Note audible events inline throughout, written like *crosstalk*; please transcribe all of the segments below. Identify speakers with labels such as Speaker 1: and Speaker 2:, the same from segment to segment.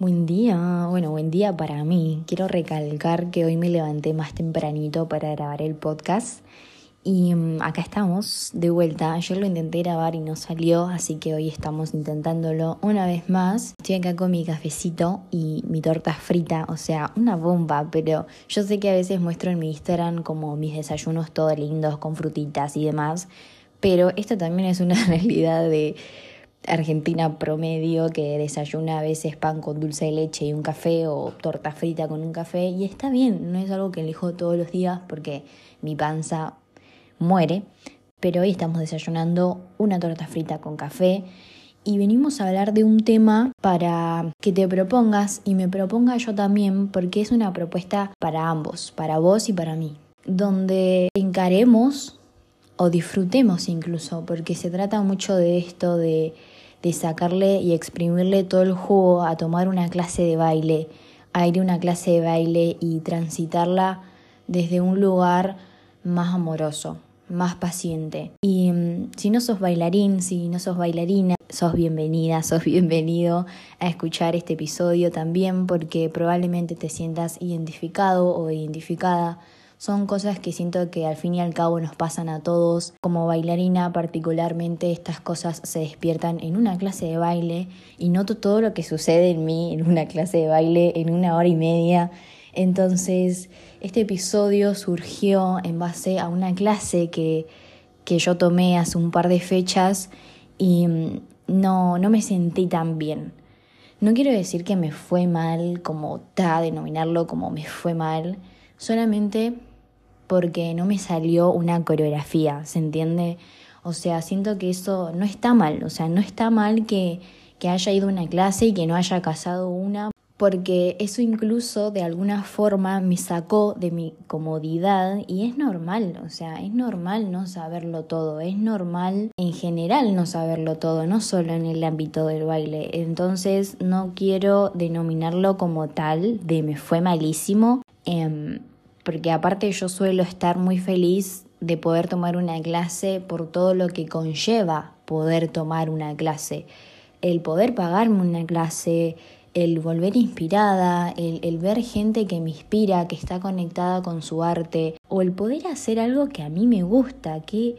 Speaker 1: Buen día, bueno, buen día para mí. Quiero recalcar que hoy me levanté más tempranito para grabar el podcast y mm, acá estamos de vuelta. Ayer lo intenté grabar y no salió, así que hoy estamos intentándolo una vez más. Estoy acá con mi cafecito y mi torta frita, o sea, una bomba, pero yo sé que a veces muestro en mi Instagram como mis desayunos todos lindos con frutitas y demás, pero esto también es una *laughs* realidad de argentina promedio que desayuna a veces pan con dulce de leche y un café o torta frita con un café y está bien, no es algo que elijo todos los días porque mi panza muere, pero hoy estamos desayunando una torta frita con café y venimos a hablar de un tema para que te propongas y me proponga yo también porque es una propuesta para ambos, para vos y para mí, donde encaremos o disfrutemos incluso, porque se trata mucho de esto de, de sacarle y exprimirle todo el jugo a tomar una clase de baile, a ir a una clase de baile y transitarla desde un lugar más amoroso, más paciente. Y mm, si no sos bailarín, si no sos bailarina, sos bienvenida, *laughs* sos bienvenido a escuchar este episodio también porque probablemente te sientas identificado o identificada son cosas que siento que al fin y al cabo nos pasan a todos. Como bailarina particularmente estas cosas se despiertan en una clase de baile y noto todo lo que sucede en mí en una clase de baile en una hora y media. Entonces este episodio surgió en base a una clase que, que yo tomé hace un par de fechas y mm, no, no me sentí tan bien. No quiero decir que me fue mal como ta, denominarlo como me fue mal, solamente porque no me salió una coreografía, ¿se entiende? O sea, siento que eso no está mal, o sea, no está mal que, que haya ido a una clase y que no haya casado una, porque eso incluso de alguna forma me sacó de mi comodidad y es normal, o sea, es normal no saberlo todo, es normal en general no saberlo todo, no solo en el ámbito del baile. Entonces no quiero denominarlo como tal de me fue malísimo. Eh, porque aparte yo suelo estar muy feliz de poder tomar una clase por todo lo que conlleva poder tomar una clase. El poder pagarme una clase, el volver inspirada, el, ver gente que me inspira, que está conectada con su arte, o el poder hacer algo que a mí me gusta, que,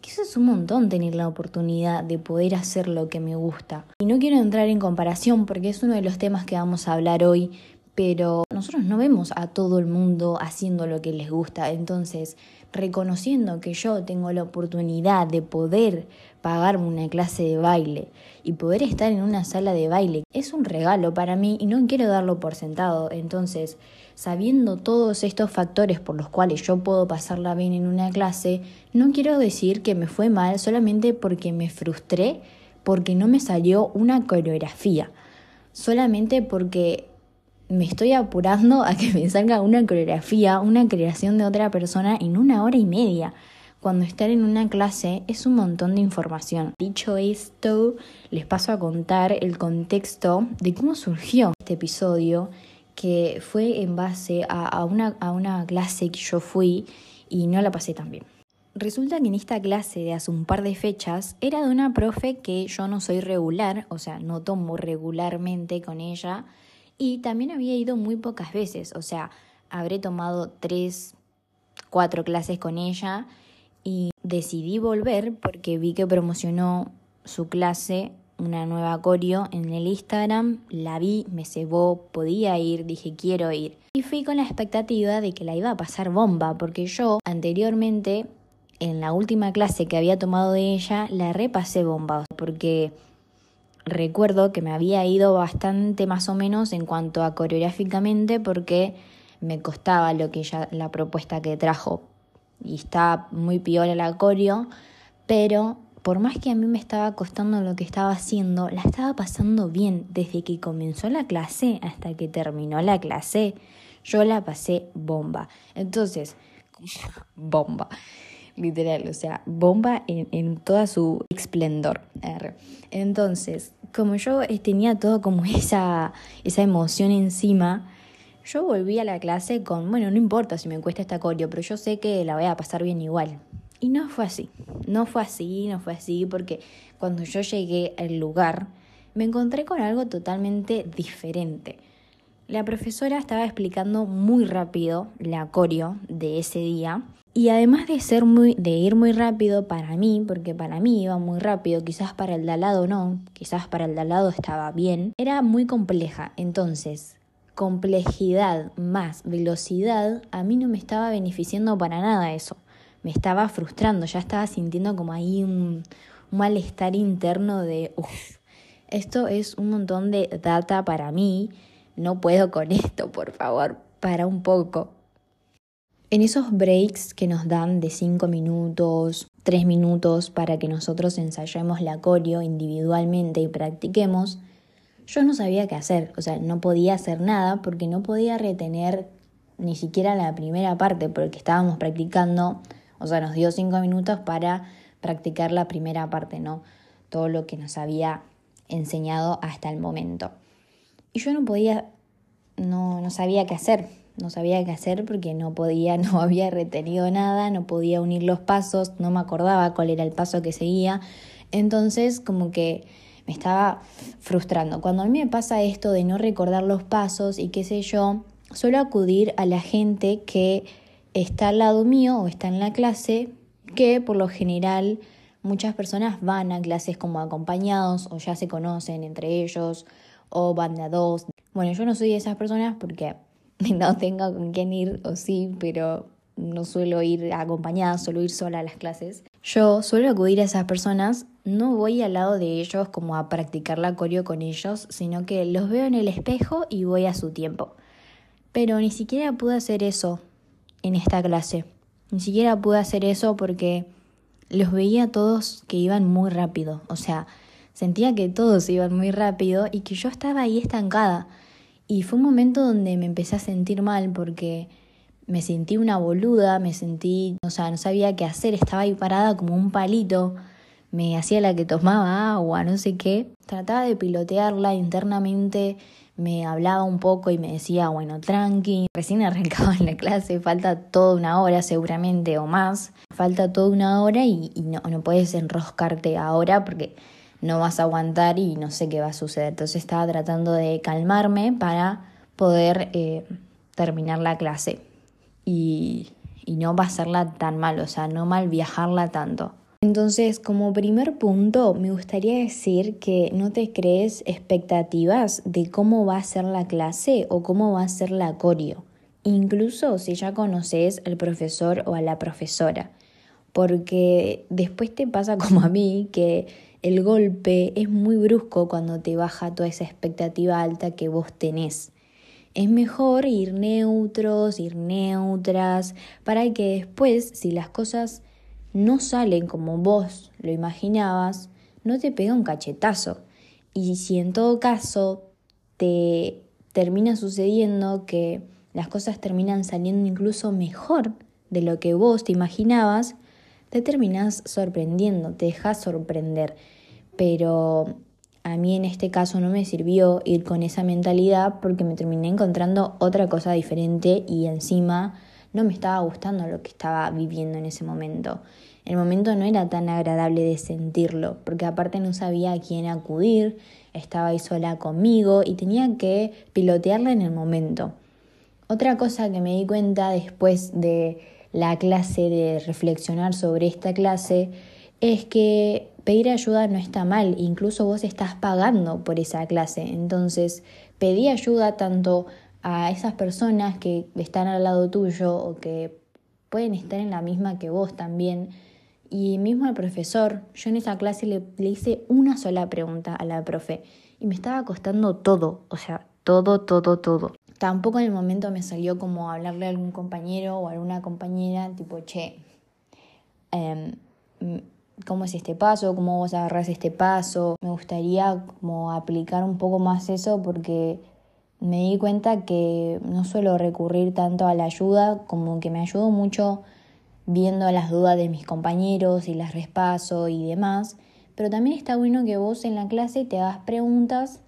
Speaker 1: que eso es un montón tener la oportunidad de poder hacer lo que me gusta. Y no quiero entrar en comparación porque es uno de los temas que vamos a hablar hoy, pero nosotros no vemos a todo el mundo haciendo lo que les gusta. Entonces, reconociendo que yo tengo la oportunidad de poder pagarme una clase de baile y poder estar en una sala de baile, es un regalo para mí y no quiero darlo por sentado. Entonces, sabiendo todos estos factores por los cuales yo puedo pasarla bien en una clase, no quiero decir que me fue mal solamente porque me frustré porque no me salió una coreografía, solamente porque me estoy apurando a que me salga una coreografía, una creación de otra persona en una hora y media. Cuando estar en una clase es un montón de información. Dicho esto, les paso a contar el contexto de cómo surgió este episodio, que fue en base a, una, a una clase que yo fui y no la pasé tan bien. Resulta que en esta clase de hace un par de fechas era de una profe que yo no soy regular, o sea, no tomo regularmente con ella, y también había ido muy pocas veces, o sea, habré tomado tres, cuatro clases con ella y decidí volver porque vi que promocionó su clase, una nueva coreo en el Instagram, la vi, me cebó, podía ir, dije quiero ir. Y fui con la expectativa de que la iba a pasar bomba, porque yo anteriormente, en la última clase que había tomado de ella, la repasé bomba, porque recuerdo que me había ido bastante más o menos en cuanto a coreográficamente porque me costaba lo que ella, la propuesta que trajo y está muy piola la coreo, pero por más que a mí me estaba costando lo que estaba haciendo, la estaba pasando bien desde que comenzó la clase hasta que terminó la clase. Yo la pasé bomba. Entonces, *laughs* bomba literal, o sea, bomba en, en toda su esplendor. Entonces, como yo eh, tenía todo como *laughs* esa, esa emoción encima, yo volví a la clase con, bueno, no importa si me cuesta esta coreo, pero yo sé que la voy a pasar bien igual. Y no fue así, no fue así, no fue así, porque cuando yo llegué al lugar, me encontré con algo totalmente diferente. La profesora estaba explicando muy rápido la coreo de ese día y además de ser de ir muy rápido para mí, porque para mí iba muy rápido, quizás para el de al lado no, quizás para el de al lado estaba bien, era muy compleja. Entonces, complejidad más velocidad, a mí no me estaba beneficiando para nada eso. Me estaba frustrando, ya estaba sintiendo como ahí un, malestar interno de, uff, esto es un montón de data para mí, no puedo con esto, por favor, para un poco. En esos breaks que nos dan de 5 minutos, 3 minutos para que nosotros ensayemos la coreo individualmente y practiquemos, yo no sabía qué hacer, o sea, no podía hacer nada porque no podía retener ni siquiera la primera parte porque estábamos practicando, o sea, nos dio 5 minutos para practicar la primera parte, ¿no? Todo lo que nos había enseñado hasta el momento. Y yo no podía, no, no sabía qué hacer, no sabía qué hacer porque no podía, *laughs* no había retenido nada, no podía unir los pasos, no me acordaba cuál era el paso que seguía. Entonces, como que me estaba frustrando. Cuando a mí me pasa esto de no recordar los pasos y qué sé yo, suelo acudir a la gente que está al lado mío o está en la clase, que por lo general muchas personas van a clases como acompañados o ya se conocen entre ellos o van de a dos. Bueno, yo no soy de esas personas porque *laughs* no tengo con quién ir o sí, pero no suelo ir acompañada, suelo ir sola a las clases. Yo suelo acudir a esas personas, no voy al lado de ellos como a practicar la coreo con ellos, sino que los veo en el espejo y voy a su tiempo. Pero ni siquiera pude hacer eso en esta clase. Ni siquiera pude hacer eso porque los veía todos que iban muy rápido. O sea, sentía que todos iban muy rápido y que yo estaba ahí estancada. Y fue un momento donde me empecé a sentir mal porque me sentí una boluda, me sentí, o sea, no sabía qué hacer, estaba ahí parada como un palito, me hacía la que tomaba agua, no sé qué. Trataba de pilotearla internamente, me hablaba un poco y me decía, bueno, tranqui, recién arrancaba en *laughs* la clase, falta toda una hora seguramente o más, falta toda una hora y, y no, no puedes enroscarte ahora porque no vas a aguantar y no sé qué va a suceder. Entonces estaba tratando de calmarme para poder eh, terminar la clase y, y no pasarla tan mal, o sea, no mal viajarla tanto. Entonces, como primer punto, me gustaría decir que no te crees expectativas de cómo va a ser la clase o cómo va a ser la coreo, incluso si ya conoces al profesor o a la profesora, porque después te pasa como a mí que el golpe es muy brusco cuando te baja toda esa expectativa alta que vos tenés. Es mejor ir neutros, ir neutras, para que después, si las cosas no salen como vos lo imaginabas, no te pega un cachetazo. Y si en todo caso te termina sucediendo que las cosas terminan saliendo incluso mejor de lo que vos te imaginabas, te terminas sorprendiendo, te dejas sorprender. Pero a mí en este caso no me sirvió ir con esa mentalidad porque me terminé encontrando otra cosa diferente y encima no me estaba gustando lo que estaba viviendo en ese momento. El momento no era tan agradable de sentirlo, porque aparte no sabía a quién acudir, estaba ahí sola conmigo y tenía que pilotearla en el momento. Otra cosa que me di cuenta después de la clase, de reflexionar sobre esta clase, es que pedir ayuda no está mal, incluso vos estás pagando por esa clase. Entonces, pedí ayuda tanto a esas personas que están al lado tuyo o que pueden estar en la misma que vos también. Y mismo al profesor, yo en esa clase le, le hice una sola pregunta a la profe y me estaba costando todo, o sea, todo, todo, todo. Tampoco en el momento me salió como hablarle a algún compañero o a alguna compañera, tipo, che, em, cómo es este paso, cómo vos agarrás este paso. Me gustaría como aplicar un poco más eso porque me di cuenta que no suelo recurrir tanto a la ayuda, como que me ayudo mucho viendo las dudas de mis compañeros y las respaso y demás. Pero también está bueno que vos en la clase te hagas preguntas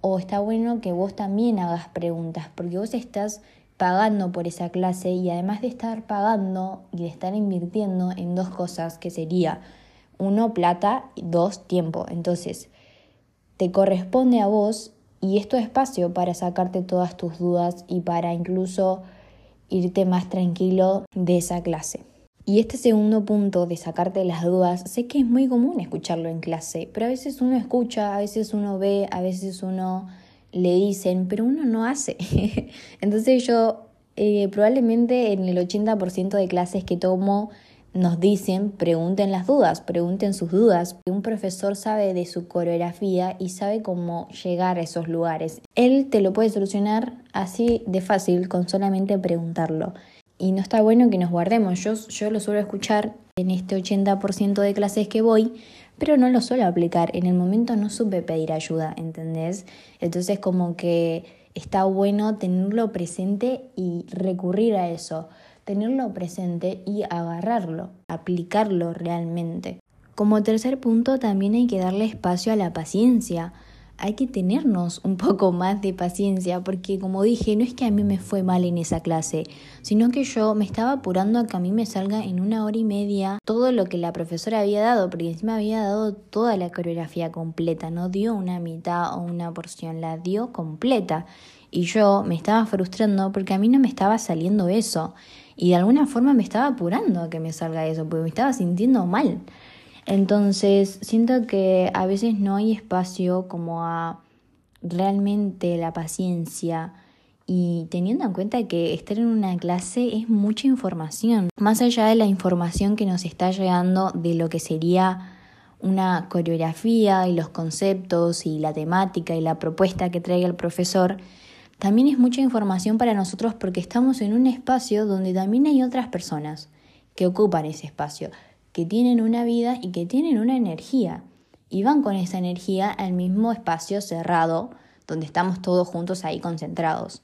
Speaker 1: o está bueno que vos también hagas preguntas, porque vos estás pagando por esa clase y además de estar pagando y de estar invirtiendo en dos cosas que sería uno, plata, y dos, tiempo. Entonces, te corresponde a vos y es tu espacio para sacarte todas tus dudas y para incluso irte más tranquilo de esa clase. Y este segundo punto de sacarte las dudas, sé que es muy común escucharlo en clase, pero a veces uno escucha, a veces uno ve, a veces uno le dicen, pero uno no hace. *laughs* Entonces yo eh, probablemente en el 80% de clases que tomo nos dicen, pregunten las dudas, pregunten sus dudas. Un profesor sabe de su coreografía y sabe cómo llegar a esos lugares. Él te lo puede solucionar así de fácil con solamente preguntarlo. Y no está bueno que nos guardemos. Yo, yo lo suelo escuchar en este 80% de clases que voy, pero no lo suelo aplicar. En el momento no supe pedir ayuda, ¿entendés? Entonces como que está bueno tenerlo presente y recurrir a eso tenerlo presente y agarrarlo, aplicarlo realmente. Como tercer punto, también hay que darle espacio a la paciencia. Hay que tenernos un poco más de paciencia porque como dije, no es que a mí me fue mal en esa clase, sino que yo me estaba apurando a que a mí me salga en una hora y media todo lo que la profesora había dado, porque encima había dado toda la coreografía completa, no dio una mitad o una porción, la dio completa. Y yo me estaba frustrando porque a mí no me estaba saliendo eso. Y de alguna forma me estaba apurando a que me salga eso, porque me estaba sintiendo mal. Entonces, siento que a veces no hay espacio como a realmente la paciencia. Y teniendo en cuenta que estar en una clase es mucha información, más allá de la información que nos está llegando de lo que sería una coreografía y los conceptos y la temática y la propuesta que traiga el profesor, también es mucha información para nosotros porque estamos en un espacio donde también hay otras personas que ocupan ese espacio, que tienen una vida y que tienen una energía. Y van con esa energía al mismo espacio cerrado, donde estamos todos juntos ahí concentrados.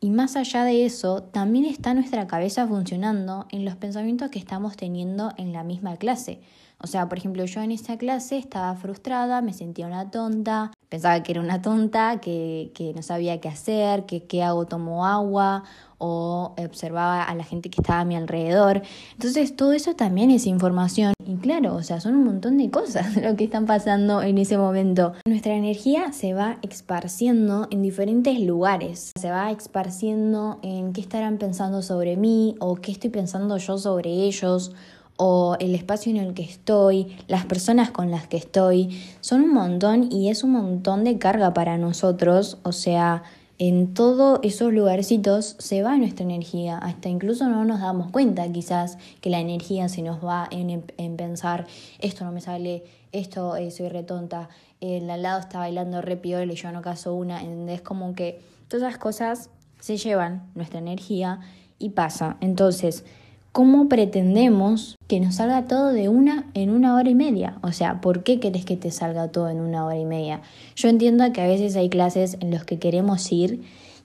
Speaker 1: Y más allá de eso, también está nuestra cabeza funcionando en los pensamientos que estamos teniendo en la misma clase. O sea, por ejemplo, yo en esa clase estaba frustrada, me sentía una tonta, pensaba que era una tonta, que, que no sabía qué hacer, que qué hago, tomo agua o observaba a la gente que estaba a mi alrededor. Entonces todo eso también es información y claro, o sea, son un montón de cosas *laughs* lo que están pasando en ese momento. Nuestra energía se va esparciendo en diferentes lugares, se va esparciendo en qué estarán pensando sobre mí o qué estoy pensando yo sobre ellos o el espacio en el que estoy, las personas con las que estoy, son un montón y es un montón de carga para nosotros, o sea, en todos esos lugarcitos se va nuestra energía, hasta incluso no nos damos cuenta quizás que la energía se nos va en, en pensar, esto no me sale, esto eh, soy retonta, el al lado está bailando re y yo no caso una, es como que todas esas cosas se llevan nuestra energía y pasa. Entonces, ¿cómo pretendemos que nos salga todo de una en una hora y media? O sea, ¿por qué querés que te salga todo en una hora y media? Yo entiendo que a veces hay clases en las que queremos ir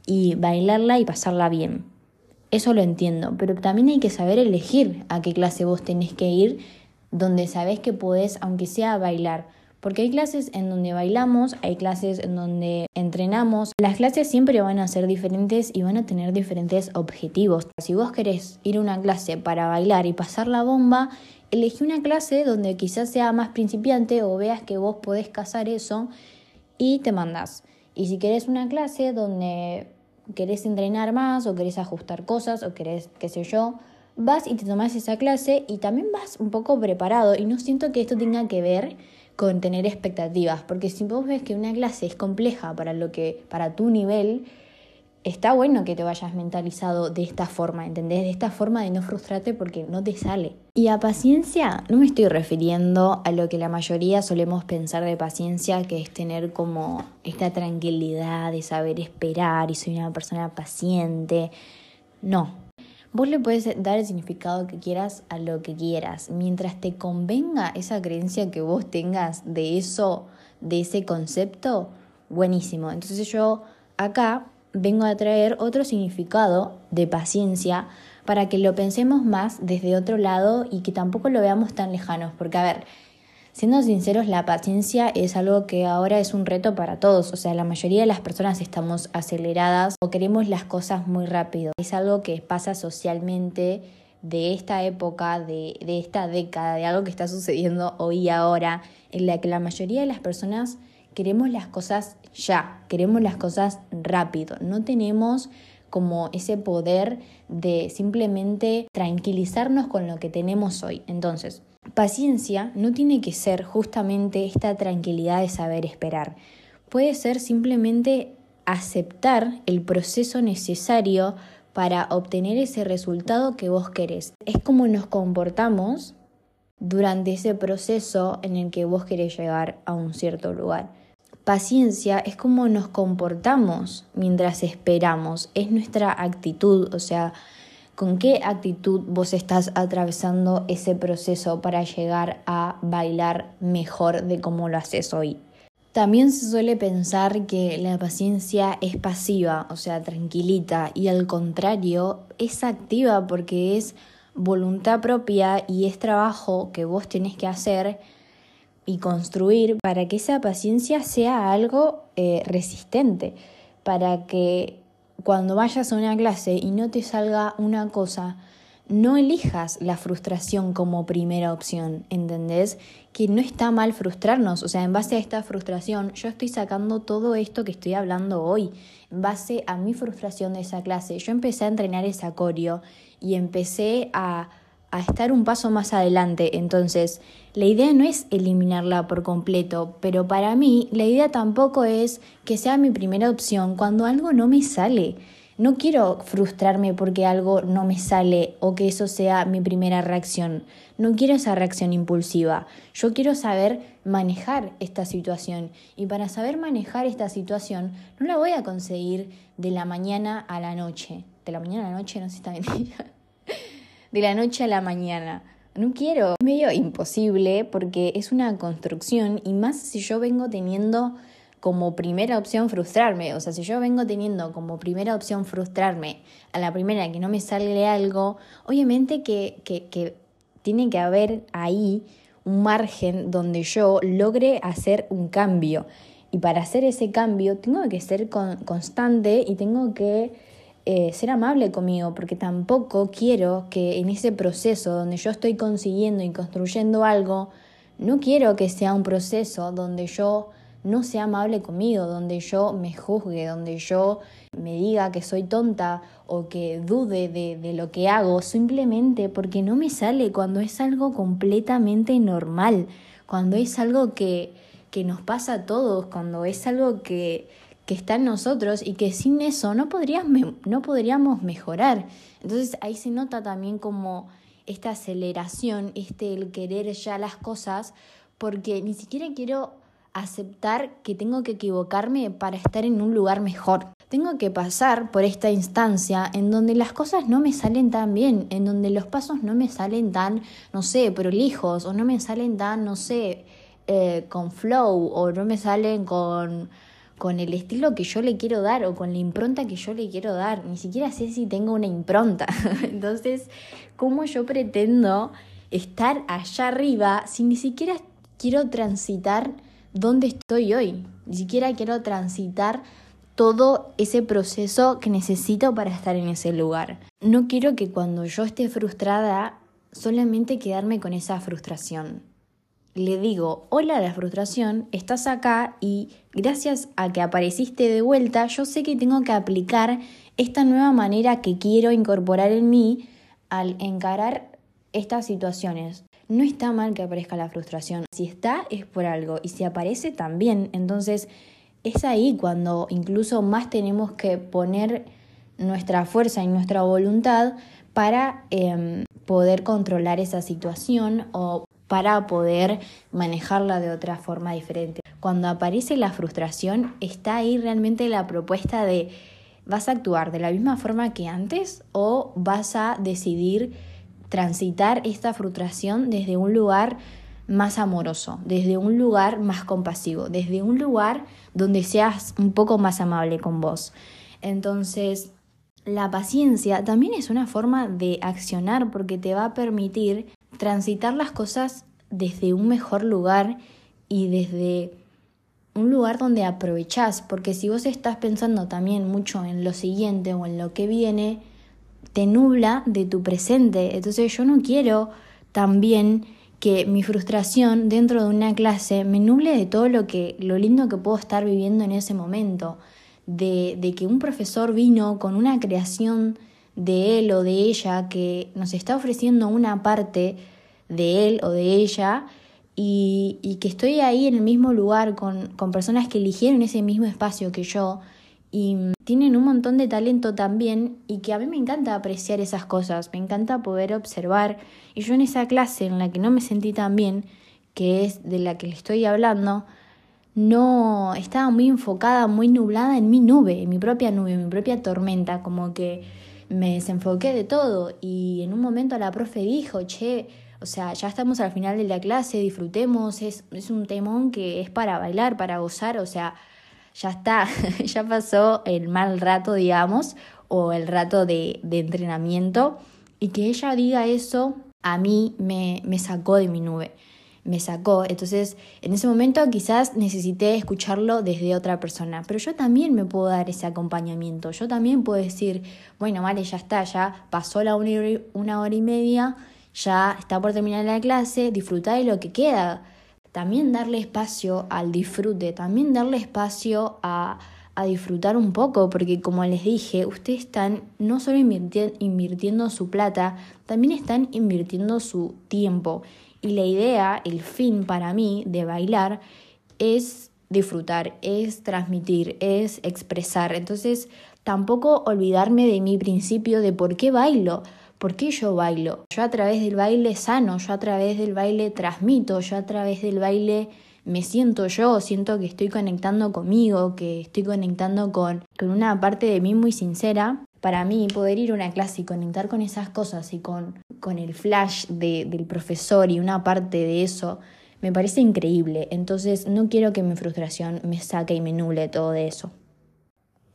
Speaker 1: y bailarla y pasarla bien. Eso lo entiendo, pero también hay que saber elegir a qué clase vos tenés que ir donde sabés que podés, aunque sea bailar, porque hay clases en donde bailamos, hay clases en donde entrenamos. Las clases siempre van a ser diferentes y van a tener diferentes objetivos. Si vos querés ir a una clase para bailar y pasar la bomba, elegí una clase donde quizás sea más principiante o veas que vos podés cazar eso y te mandás. Y si querés una clase donde querés entrenar más o querés ajustar cosas o querés, qué sé yo, vas y te tomás esa clase y también vas un poco preparado y no siento que esto tenga que ver con tener expectativas, porque si vos ves que una clase es compleja para lo que para tu nivel, está bueno que te vayas mentalizado de esta forma, ¿entendés? De esta forma de no frustrarte porque no te sale. Y a paciencia no me estoy refiriendo a lo que la mayoría solemos pensar de paciencia, que es tener como esta tranquilidad de saber esperar y soy una persona paciente. No, Vos le puedes dar el significado que quieras a lo que quieras. Mientras te convenga esa creencia que vos tengas de eso, de ese concepto, buenísimo. Entonces yo acá vengo a traer otro significado de paciencia para que lo pensemos más desde otro lado y que tampoco lo veamos tan lejanos. Porque a ver, Siendo sinceros, la paciencia es algo que ahora es un reto para todos, o sea, la mayoría de las personas estamos aceleradas o queremos las cosas muy rápido. Es algo que pasa socialmente de esta época, de, esta década, de algo que está sucediendo hoy y ahora, en la que la mayoría de las personas queremos las cosas ya, queremos las cosas rápido, no tenemos como ese poder de simplemente tranquilizarnos con lo que tenemos hoy. Entonces, paciencia no tiene que ser justamente esta tranquilidad de saber esperar. Puede ser simplemente aceptar el proceso necesario para obtener ese resultado que vos querés. Es como nos comportamos durante ese proceso en el que vos querés llegar a un cierto lugar. Paciencia es como nos comportamos mientras esperamos, es nuestra actitud, o sea, con qué actitud vos estás atravesando ese proceso para llegar a bailar mejor de cómo lo haces hoy. También se suele pensar que la paciencia es pasiva, o sea, tranquilita, y al contrario, es activa porque es voluntad propia y es trabajo que vos tenés que hacer y construir para que esa paciencia sea algo eh, resistente, para que cuando vayas a una clase y no te salga una cosa, no elijas la frustración como primera opción, ¿entendés? Que no está mal frustrarnos, o sea, en base a esta frustración yo estoy sacando todo esto que estoy hablando hoy, en base a mi frustración de esa clase. Yo empecé a entrenar esa coreo y empecé a a estar un paso más adelante. Entonces, la idea no es eliminarla por completo, pero para mí la idea tampoco es que sea mi primera opción cuando algo no me sale. No quiero frustrarme porque algo no me sale o que eso sea mi primera reacción. No quiero esa reacción impulsiva. Yo quiero saber manejar esta situación. Y para saber manejar esta situación no la voy a conseguir de la mañana a la noche. De la mañana a la noche, no sé si está bien. *laughs* de la noche a la mañana. No quiero, es medio imposible porque es una construcción y más si yo vengo teniendo como primera opción frustrarme, o sea, si yo vengo teniendo como primera opción frustrarme a la primera que no me sale algo, obviamente que, que, tiene que haber ahí un margen donde yo logre hacer un cambio. Y para hacer ese cambio tengo que ser constante y tengo que eh, ser amable conmigo, porque tampoco quiero que en ese proceso donde yo estoy consiguiendo y construyendo algo, no quiero que sea un proceso donde yo no sea amable conmigo, donde yo me juzgue, donde yo me diga que soy tonta o que dude de, de, lo que hago, simplemente porque no me sale cuando es algo completamente normal, cuando es algo que, que nos pasa a todos, cuando es algo que, que está en nosotros y que sin eso no, no podríamos mejorar. Entonces ahí se nota también como esta aceleración, este el querer ya las cosas, porque ni siquiera quiero aceptar que tengo que equivocarme para estar en un lugar mejor. Tengo que pasar por esta instancia en donde las cosas no me salen tan bien, en donde los pasos no me salen tan, no sé, prolijos, o no me salen tan, no sé, eh, con flow, o no me salen con con el estilo que yo le quiero dar o con la impronta que yo le quiero dar. Ni siquiera sé si tengo una impronta. *laughs* Entonces, ¿cómo yo pretendo estar allá arriba si ni siquiera quiero transitar donde estoy hoy? Ni siquiera quiero transitar todo ese proceso que necesito para estar en ese lugar. No quiero que cuando yo esté frustrada solamente quedarme con esa frustración le digo, hola la frustración, estás acá y gracias a que apareciste de vuelta, yo sé que tengo que aplicar esta nueva manera que quiero incorporar en mí al encarar estas situaciones. No está mal que aparezca la frustración, si está es por algo y si aparece también, entonces es ahí cuando incluso más tenemos que poner nuestra fuerza y nuestra voluntad para em, poder controlar esa situación o para poder manejarla de otra forma diferente. Cuando aparece la frustración, está ahí realmente la propuesta de ¿vas a actuar de la misma forma que antes o vas a decidir transitar esta frustración desde un lugar más amoroso, desde un lugar más compasivo, desde un lugar donde seas un poco más amable con vos? Entonces, la paciencia también es una forma de accionar porque te va a permitir transitar las cosas desde un mejor lugar y desde un lugar donde aprovechás, porque si vos estás pensando también mucho en lo siguiente o en lo que viene, te nubla de tu presente. Entonces yo no quiero también que mi frustración dentro de una clase me nuble de todo lo que lo lindo que puedo estar viviendo en ese momento, de, de que un profesor vino con una creación de él o de ella que nos está ofreciendo una parte de él o de ella y, y que estoy ahí en el mismo lugar con, con personas que eligieron ese mismo espacio que yo y tienen un montón de talento también y que a mí me encanta apreciar esas cosas, me encanta poder observar y yo en esa clase en la que no me sentí tan bien, que es de la que le estoy hablando, no estaba muy enfocada, muy nublada en mi nube, en mi propia nube, en mi propia tormenta, como que me desenfoqué de todo y en un momento la profe dijo, che, o sea, ya estamos al final de la clase, disfrutemos, es, es un temón que es para bailar, para gozar, o sea, ya está, *laughs* ya pasó el mal rato, digamos, o el rato de, de entrenamiento, y que ella diga eso a mí me, me sacó de mi nube, me sacó. Entonces, en ese momento quizás necesité escucharlo desde otra persona, pero yo también me puedo dar ese acompañamiento, yo también puedo decir, bueno, vale, ya está, ya pasó la una hora y media, ya está por terminar la clase, disfruta de lo que queda también darle espacio al disfrute, también darle espacio a, a disfrutar un poco, porque como les dije, ustedes están no solo invirtiendo su plata, también están invirtiendo su tiempo. Y la idea, el fin para mí de bailar es disfrutar, es transmitir, es expresar. Entonces, tampoco olvidarme de mi principio de por qué bailo. ¿Por qué yo bailo? Yo a través del baile sano, yo a través del baile transmito, yo a través del baile me siento yo, siento que estoy conectando conmigo, que estoy conectando con, con una parte de mí muy sincera. Para mí poder ir a una clase y conectar con esas cosas y con, con el flash de, del profesor y una parte de eso me parece increíble. Entonces no quiero que mi frustración me saque y me nuble todo de eso.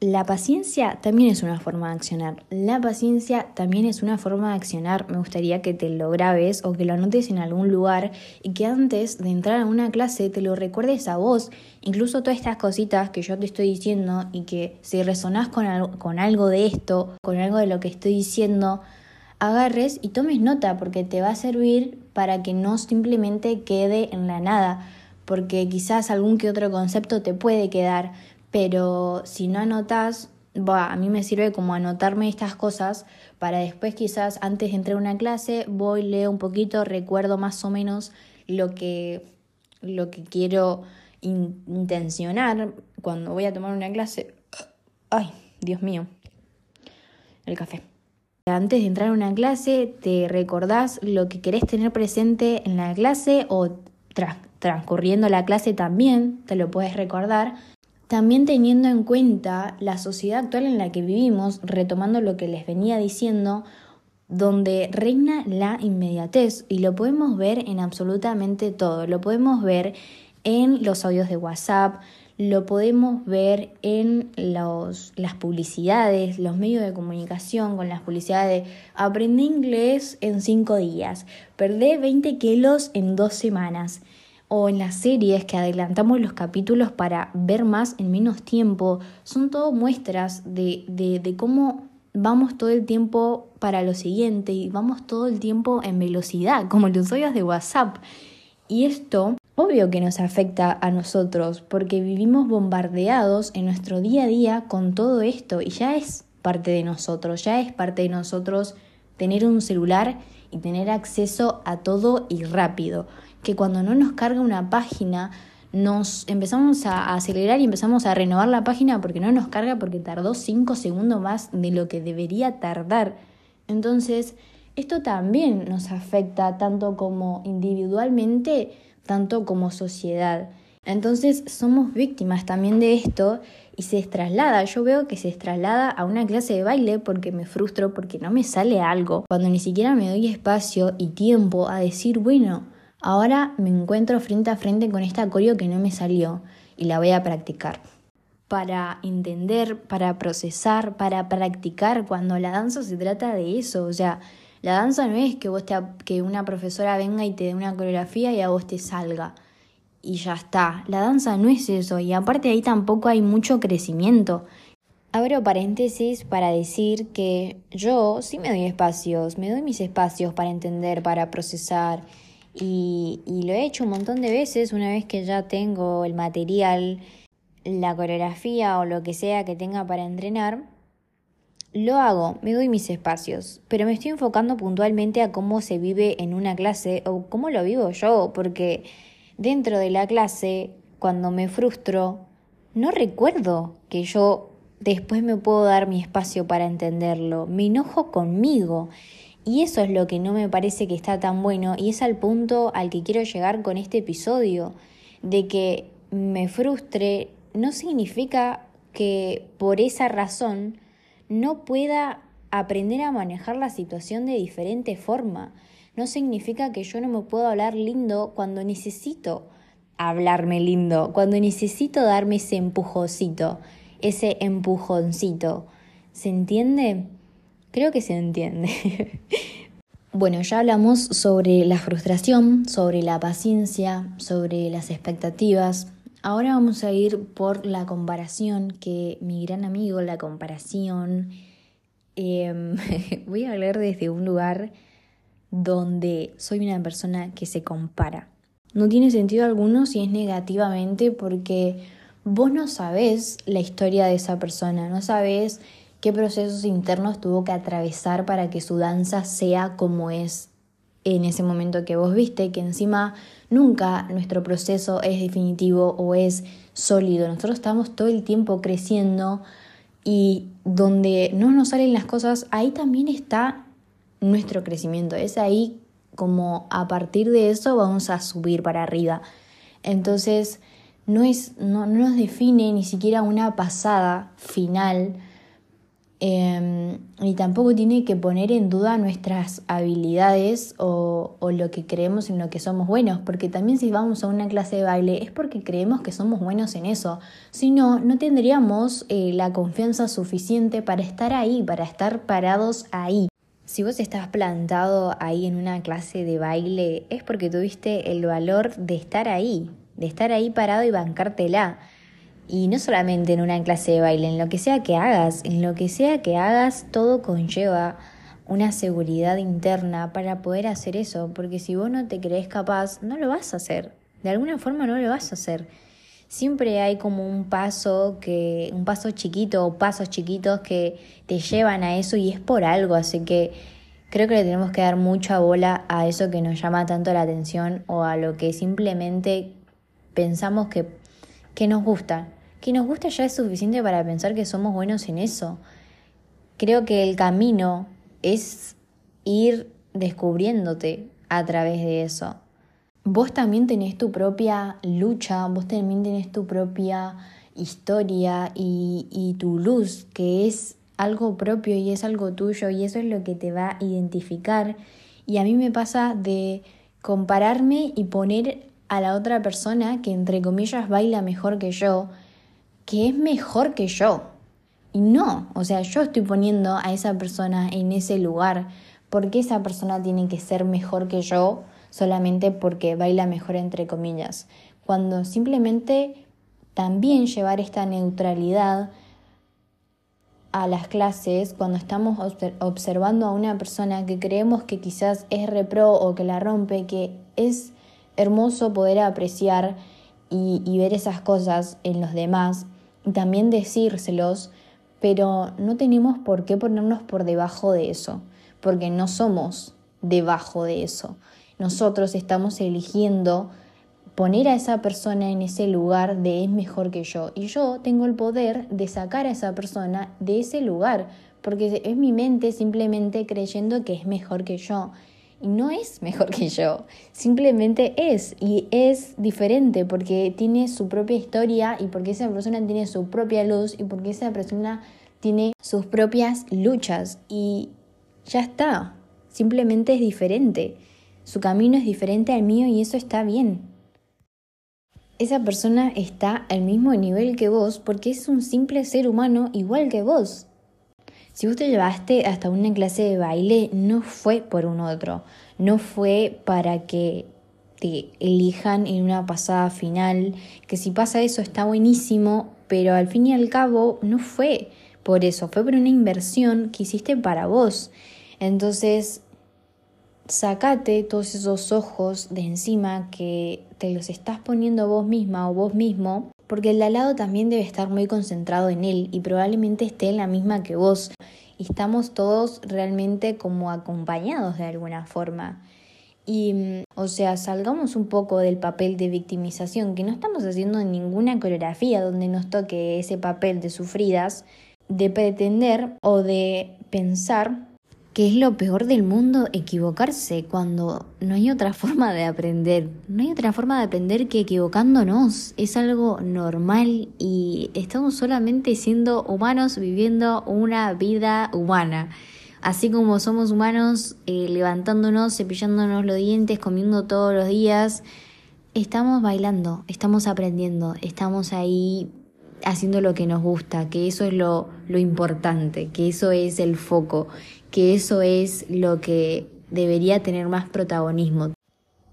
Speaker 1: La paciencia también es una forma de accionar. La paciencia también es una forma de accionar. Me gustaría que te lo grabes o que lo anotes en algún lugar y que antes de entrar a una clase te lo recuerdes a vos. Incluso todas estas cositas que yo te estoy diciendo y que si resonás con algo, con algo de esto, con algo de lo que estoy diciendo, agarres y tomes nota porque te va a servir para que no simplemente quede en la nada. Porque quizás algún que otro concepto te puede quedar pero si no anotas, a mí me sirve como anotarme estas cosas para después quizás antes de entrar a una clase voy, leo un poquito, recuerdo más o menos lo que, lo que quiero intencionar cuando voy a tomar una clase. Ay, Dios mío, el café. Antes de entrar a una clase, te recordás lo que querés tener presente en la clase o transcurriendo la clase también, te lo puedes recordar también teniendo en cuenta la sociedad actual en la que vivimos, retomando lo que les venía diciendo, donde reina la inmediatez y lo podemos ver en absolutamente todo, lo podemos ver en los audios de WhatsApp, lo podemos ver en los, las publicidades, los medios de comunicación con las publicidades de aprendí inglés en cinco días, perdí 20 kilos en dos semanas o en las series que adelantamos los capítulos para ver más en menos tiempo, son todo muestras de, de, cómo vamos todo el tiempo para lo siguiente y vamos todo el tiempo en velocidad, como los audios de WhatsApp. Y esto, obvio que nos afecta a nosotros, porque vivimos bombardeados en nuestro día a día con todo esto y ya es parte de nosotros, ya es parte de nosotros tener un celular y tener acceso a todo y rápido que cuando no nos carga una página, nos empezamos a acelerar y empezamos a renovar la página porque no nos carga porque tardó 5 segundos más de lo que debería tardar. Entonces, esto también nos afecta tanto como individualmente, tanto como sociedad. Entonces somos víctimas también de esto y se traslada, yo veo que se traslada a una clase de baile porque me frustro, porque no me sale algo, cuando ni siquiera me doy espacio y tiempo a decir, bueno, Ahora me encuentro frente a frente con esta coreo que no me salió y la voy a practicar. Para entender, para procesar, para practicar, cuando la danza se trata de eso, o sea, la danza no es que vos te, que una profesora venga y te dé una coreografía y a vos te salga y ya está. La danza no es eso y aparte ahí tampoco hay mucho crecimiento. Abro paréntesis para decir que yo sí me doy espacios, me doy mis espacios para entender, para procesar Y, y lo he hecho un montón de veces, una vez que ya tengo el material, la coreografía o lo que sea que tenga para entrenar, lo hago, me doy mis espacios, pero me estoy enfocando puntualmente a cómo se vive en una clase o cómo lo vivo yo, porque dentro de la clase, cuando me frustro, no recuerdo que yo después me puedo dar mi espacio para entenderlo, me enojo conmigo. Y eso es lo que no me parece que está tan bueno y es al punto al que quiero llegar con este episodio, de que me frustre no significa que por esa razón no pueda aprender a manejar la situación de diferente forma. No significa que yo no me puedo hablar lindo cuando necesito hablarme lindo, cuando necesito darme ese empujocito, ese empujoncito. ¿Se entiende? Creo que se entiende. *laughs* bueno, ya hablamos sobre la frustración, sobre la paciencia, sobre las expectativas. Ahora vamos a ir por la comparación, que mi gran amigo, la comparación, em, *laughs* voy a hablar desde un lugar donde soy una persona que se compara. No tiene sentido alguno si es negativamente porque vos no sabés la historia de esa persona, no sabés qué procesos internos tuvo que atravesar para que su danza sea como es en ese momento que vos viste, que encima nunca nuestro proceso es definitivo o es sólido. Nosotros estamos todo el tiempo creciendo y donde no nos salen las cosas, ahí también está nuestro crecimiento. Es ahí como a partir de eso vamos a subir para arriba. Entonces, no, es, no, no nos define ni siquiera una pasada final eh, y tampoco tiene que poner en duda nuestras habilidades o, lo que creemos en lo que somos buenos, porque también si vamos a una clase de baile es porque creemos que somos buenos en eso, si no, no tendríamos eh, la confianza suficiente para estar ahí, para estar parados ahí. Si vos estás plantado ahí en una clase de baile es porque tuviste el valor de estar ahí, de estar ahí parado y bancártela. Y no solamente en una clase de baile, en lo que sea que hagas, en lo que sea que hagas, todo conlleva una seguridad interna para poder hacer eso, porque si vos no te crees capaz, no lo vas a hacer. De alguna forma no lo vas a hacer. Siempre hay como un paso que un paso chiquito o pasos chiquitos que te llevan a eso y es por algo, así que creo que le tenemos que dar mucha bola a eso que nos llama tanto la atención o a lo que simplemente pensamos que que nos gusta. Que nos gusta ya es suficiente para pensar que somos buenos en eso. Creo que el camino es ir descubriéndote a través de eso. Vos también tenés tu propia lucha, vos también tenés tu propia historia y, y tu luz, que es algo propio y es algo tuyo y eso es lo que te va a identificar. Y a mí me pasa de compararme y poner a la otra persona que entre comillas baila mejor que yo, que es mejor que yo. Y no, o sea, yo estoy poniendo a esa persona en ese lugar porque esa persona tiene que ser mejor que yo solamente porque baila mejor entre comillas. Cuando simplemente también llevar esta neutralidad a las clases cuando estamos observando a una persona que creemos que quizás es repro o que la rompe, que es hermoso poder apreciar y, ver esas cosas en los demás y también decírselos, pero no tenemos por qué ponernos por debajo de eso, porque no somos debajo de eso. Nosotros estamos eligiendo poner a esa persona en ese lugar de es mejor que yo. Y yo tengo el poder de sacar a esa persona de ese lugar, porque es mi mente simplemente creyendo que es mejor que yo no es mejor que yo, simplemente es y es diferente porque tiene su propia historia y porque esa persona tiene su propia luz y porque esa persona tiene sus propias luchas y ya está, simplemente es diferente, su camino es diferente al mío y eso está bien. Esa persona está al mismo nivel que vos porque es un simple ser humano igual que vos, si vos te llevaste hasta una clase de baile, no fue por un otro, no fue para que te elijan en una pasada final, que si pasa eso está buenísimo, pero al fin y al cabo no fue por eso, fue por una inversión que hiciste para vos. Entonces, sacate todos esos ojos de encima que te los estás poniendo vos misma o vos mismo, porque el de también debe estar muy concentrado en él y probablemente esté en la misma que vos. Y estamos todos realmente como acompañados de alguna forma. Y, mm, o sea, salgamos un poco del papel de victimización, que no estamos haciendo ninguna coreografía donde nos toque ese papel de sufridas, de pretender o de pensar que es lo peor del mundo equivocarse cuando no hay otra forma de aprender. No hay otra forma de aprender que equivocándonos. Es algo normal y estamos solamente siendo humanos viviendo una vida humana. Así como somos humanos eh, levantándonos, cepillándonos los dientes, comiendo todos los días, estamos bailando, estamos aprendiendo, estamos ahí haciendo lo que nos gusta, que eso es lo, lo importante, que eso es el foco, que eso es lo que debería tener más protagonismo.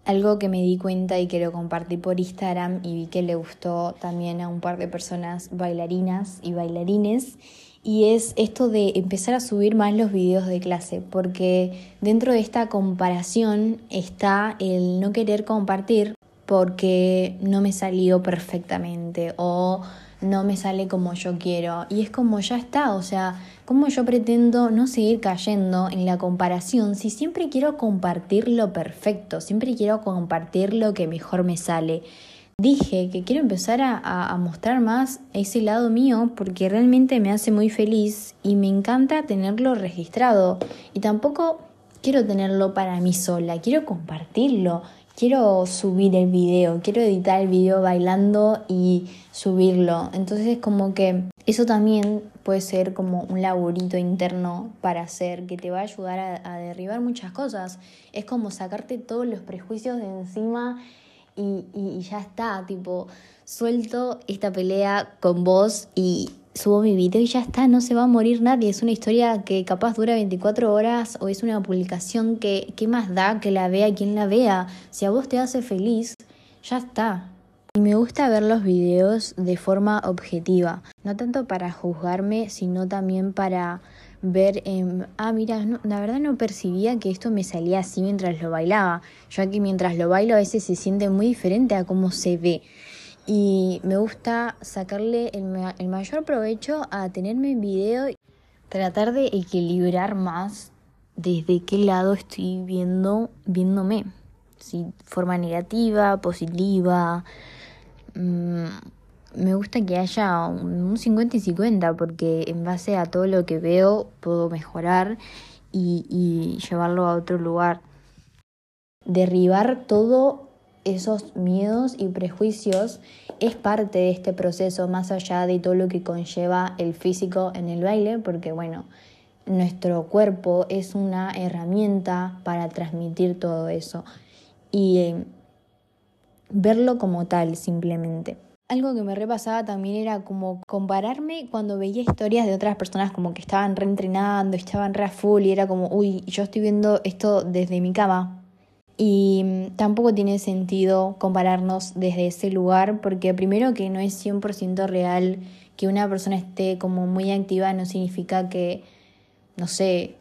Speaker 1: Algo que me di cuenta y que lo compartí por Instagram y vi que le gustó también a un par de personas bailarinas y bailarines y es esto de empezar a subir más los videos de clase, porque dentro de esta comparación está el no querer compartir porque no me salió perfectamente o no me sale como yo quiero. Y es como ya está, o sea, ¿cómo yo pretendo no seguir cayendo en la comparación si siempre quiero compartir lo perfecto, siempre quiero compartir lo que mejor me sale? Dije que quiero empezar a, mostrar más ese lado mío porque realmente me hace muy feliz y me encanta tenerlo registrado. Y tampoco quiero tenerlo para mí sola, quiero compartirlo quiero subir el video, quiero editar el video bailando y subirlo. Entonces como que eso también puede ser como un laburito interno para hacer que te va a ayudar a, a derribar muchas cosas. Es como sacarte todos los prejuicios de encima y, y, y ya está, tipo, suelto esta pelea con vos y subo mi video y ya está, no se va a morir nadie. Es una historia que capaz dura 24 horas o es una publicación que, ¿qué más da que la vea quien la vea? Si a vos te hace feliz, ya está. Y me gusta ver los videos de forma objetiva, no tanto para juzgarme, sino también para ver, ah, mira, la verdad no percibía que esto me salía así mientras lo bailaba. Yo aquí mientras lo bailo a veces se siente muy diferente a cómo se ve y me gusta sacarle el, mayor provecho a tenerme en video, tratar de equilibrar más desde qué lado estoy viendo, viéndome, si forma negativa, positiva. Mm, me gusta que haya un 50 y 50 porque en base a todo lo que veo puedo mejorar y, y llevarlo a otro lugar. Derribar todo esos miedos y prejuicios es parte de este proceso, más allá de todo lo que conlleva el físico en el baile, porque bueno, nuestro cuerpo es una herramienta para transmitir todo eso y eh, verlo como tal simplemente. Algo que me repasaba también era como compararme cuando veía historias de otras personas como que estaban reentrenando, estaban re full y era como, uy, yo estoy viendo esto desde mi cama, y mm, tampoco tiene sentido compararnos desde ese lugar porque primero que no es 100% real que una persona esté como muy activa no significa que, no sé,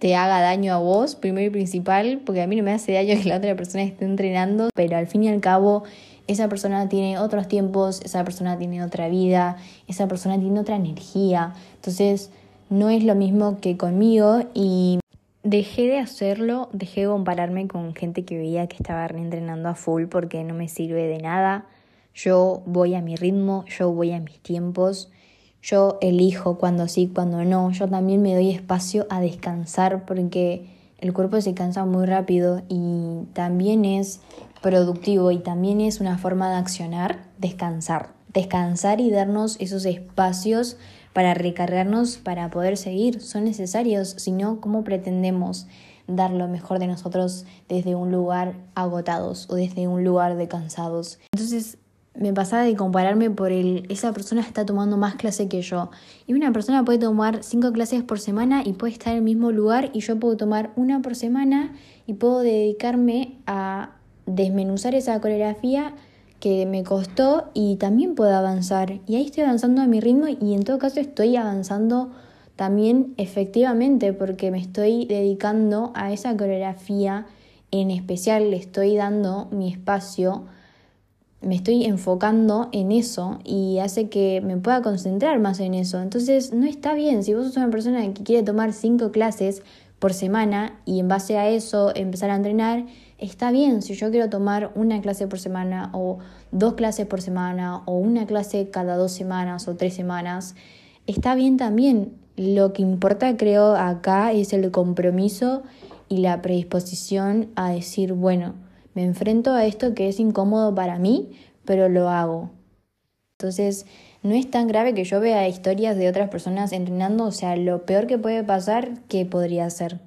Speaker 1: te haga daño a vos, primero y principal, porque a mí no me hace daño *laughs* que la otra persona esté entrenando, pero al fin y al cabo esa persona tiene otros tiempos, esa persona tiene otra vida, esa persona tiene otra energía, entonces no es lo mismo que conmigo y Dejé de hacerlo, dejé de compararme con gente que veía que estaba reentrenando a full porque no me sirve de nada. Yo voy a mi ritmo, yo voy a mis tiempos, yo elijo cuando sí, cuando no. Yo también me doy espacio a descansar porque el cuerpo se cansa muy rápido y también es productivo y también es una forma de accionar, descansar. Descansar y darnos esos espacios para recargarnos, para poder seguir. Son necesarios, si no, ¿cómo pretendemos dar lo mejor de nosotros desde un lugar agotados o desde un lugar de cansados? Entonces, me pasaba de compararme por el, esa persona está tomando más clase que yo. Y una persona puede tomar cinco clases por semana y puede estar en el mismo lugar y yo puedo tomar una por semana y puedo dedicarme a desmenuzar esa coreografía que me costó y también puedo avanzar. Y ahí estoy avanzando a mi ritmo y en todo caso estoy avanzando también efectivamente porque me estoy dedicando a esa coreografía en especial, le estoy dando mi espacio, me estoy enfocando en eso y hace que me pueda concentrar más en eso. Entonces no está bien, si vos sos una persona que quiere tomar cinco clases por semana y en base a eso empezar a entrenar, está bien si yo quiero tomar una clase por semana o dos clases por semana o una clase cada dos semanas o tres semanas, está bien también. Lo que importa creo acá es el compromiso y la predisposición a decir, bueno, me enfrento a esto que es incómodo para mí, pero lo hago. Entonces, no es tan grave que yo vea historias de otras personas entrenando, o sea, lo peor que puede pasar, ¿qué podría ser?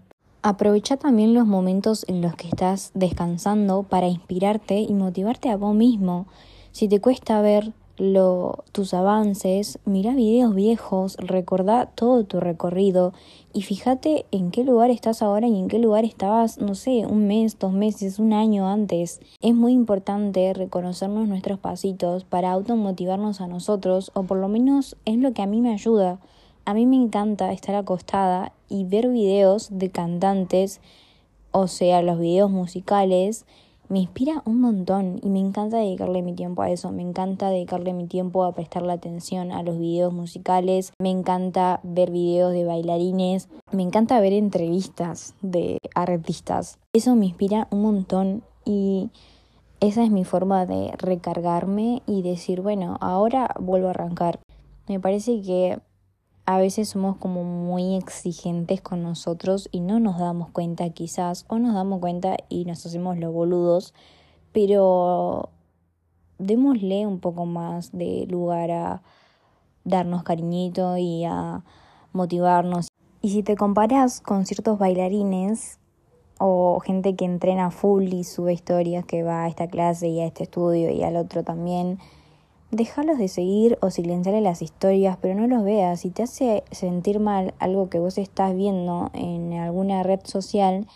Speaker 1: Aprovecha también los momentos en los que estás descansando para inspirarte y motivarte a vos mismo. Si te cuesta ver lo, tus avances, mira videos viejos, recordá todo tu recorrido y fíjate en qué lugar estás ahora y en qué lugar estabas, no sé, un mes, dos meses, un año antes. Es muy importante reconocernos nuestros pasitos para automotivarnos a nosotros, o por lo menos es lo que a mí me ayuda. A mí me encanta estar acostada y ver videos de cantantes, o sea, los videos musicales, me inspira un montón y me encanta dedicarle mi tiempo a eso, me encanta dedicarle mi tiempo a prestarle atención a los videos musicales, me encanta ver videos de bailarines, me encanta ver entrevistas de artistas. Eso me inspira un montón y esa es mi forma de recargarme y decir, bueno, ahora vuelvo a arrancar. Me parece que a veces somos como muy exigentes con nosotros y no nos damos cuenta quizás, o nos damos cuenta y nos hacemos los boludos, pero démosle un poco más de lugar a darnos cariñito y a motivarnos. Y si te comparas con ciertos bailarines o gente que entrena full y sube historias que va a esta clase y a este estudio y al otro también, Déjalos de seguir o silenciarle las historias, pero no los veas. Si te hace sentir mal algo que vos estás viendo en alguna red social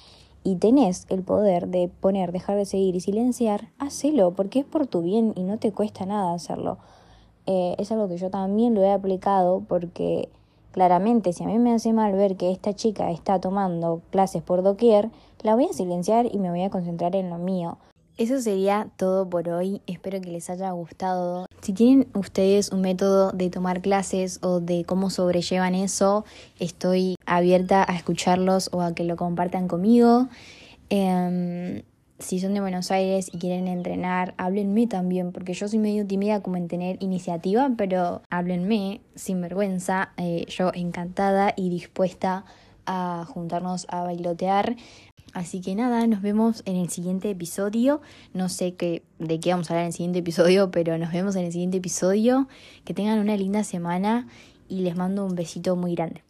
Speaker 1: y tenés el poder de poner, dejar de seguir y silenciar, hacelo, porque es por tu bien y no te cuesta nada hacerlo. Eh, es algo que yo también lo he aplicado porque claramente si a mí me hace mal ver que esta chica está tomando clases por doquier, la voy a silenciar y me voy a concentrar en lo mío. Eso sería todo por hoy. Espero que les haya gustado. Si tienen ustedes un método de tomar clases o de cómo sobrellevan eso, estoy abierta a escucharlos o a que lo compartan conmigo. Em, si son de Buenos Aires y quieren entrenar, háblenme también, porque yo soy medio tímida como en tener iniciativa, pero háblenme sin vergüenza, eh, yo encantada y dispuesta a juntarnos a bailotear. Así que nada, nos vemos en el siguiente episodio. No sé qué, de qué vamos a hablar en el siguiente episodio, pero nos vemos en el siguiente episodio. Que tengan una linda semana y les mando un besito muy grande.